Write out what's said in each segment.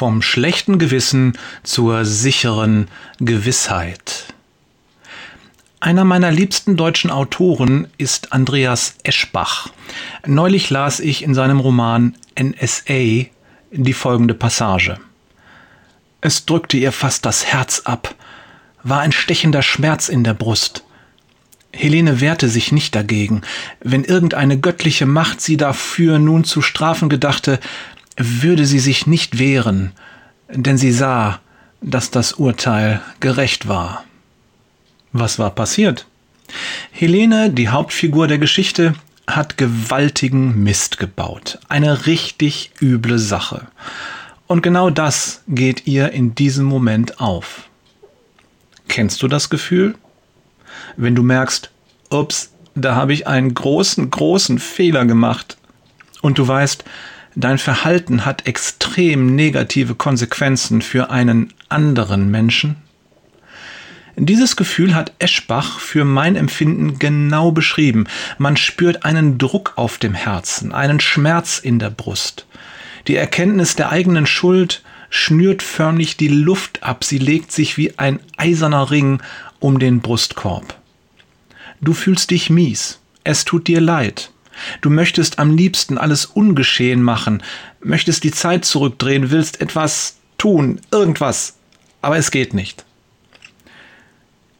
Vom schlechten Gewissen zur sicheren Gewissheit. Einer meiner liebsten deutschen Autoren ist Andreas Eschbach. Neulich las ich in seinem Roman NSA die folgende Passage. Es drückte ihr fast das Herz ab, war ein stechender Schmerz in der Brust. Helene wehrte sich nicht dagegen. Wenn irgendeine göttliche Macht sie dafür nun zu strafen gedachte, würde sie sich nicht wehren, denn sie sah, dass das Urteil gerecht war. Was war passiert? Helene, die Hauptfigur der Geschichte, hat gewaltigen Mist gebaut. Eine richtig üble Sache. Und genau das geht ihr in diesem Moment auf. Kennst du das Gefühl? Wenn du merkst, ups, da habe ich einen großen, großen Fehler gemacht. Und du weißt, dein Verhalten hat extrem negative Konsequenzen für einen anderen Menschen? Dieses Gefühl hat Eschbach für mein Empfinden genau beschrieben. Man spürt einen Druck auf dem Herzen, einen Schmerz in der Brust. Die Erkenntnis der eigenen Schuld schnürt förmlich die Luft ab, sie legt sich wie ein eiserner Ring um den Brustkorb. Du fühlst dich mies, es tut dir leid, Du möchtest am liebsten alles ungeschehen machen, möchtest die Zeit zurückdrehen, willst etwas tun, irgendwas, aber es geht nicht.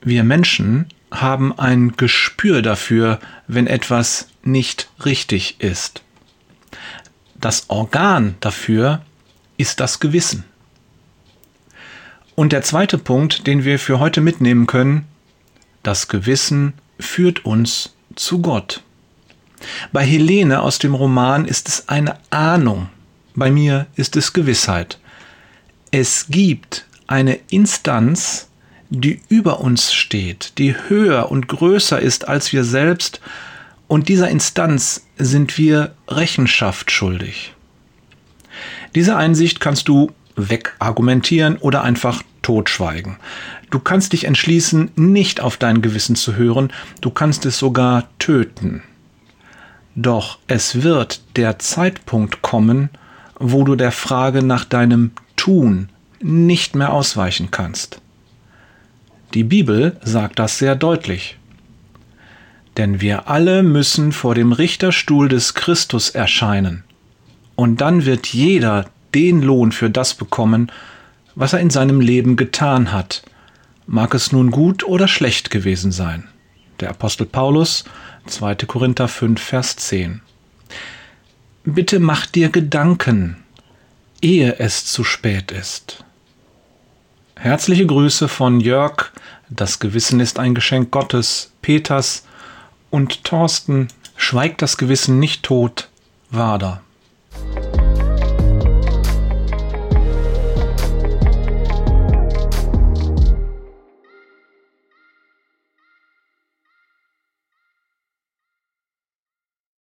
Wir Menschen haben ein Gespür dafür, wenn etwas nicht richtig ist. Das Organ dafür ist das Gewissen. Und der zweite Punkt, den wir für heute mitnehmen können, das Gewissen führt uns zu Gott. Bei Helene aus dem Roman ist es eine Ahnung, bei mir ist es Gewissheit. Es gibt eine Instanz, die über uns steht, die höher und größer ist als wir selbst, und dieser Instanz sind wir Rechenschaft schuldig. Diese Einsicht kannst du wegargumentieren oder einfach totschweigen. Du kannst dich entschließen, nicht auf dein Gewissen zu hören, du kannst es sogar töten. Doch es wird der Zeitpunkt kommen, wo du der Frage nach deinem Tun nicht mehr ausweichen kannst. Die Bibel sagt das sehr deutlich. Denn wir alle müssen vor dem Richterstuhl des Christus erscheinen. Und dann wird jeder den Lohn für das bekommen, was er in seinem Leben getan hat, mag es nun gut oder schlecht gewesen sein. Der Apostel Paulus 2. Korinther 5, Vers 10. Bitte mach dir Gedanken, ehe es zu spät ist. Herzliche Grüße von Jörg, das Gewissen ist ein Geschenk Gottes, Peters und Thorsten, schweigt das Gewissen nicht tot, Wader.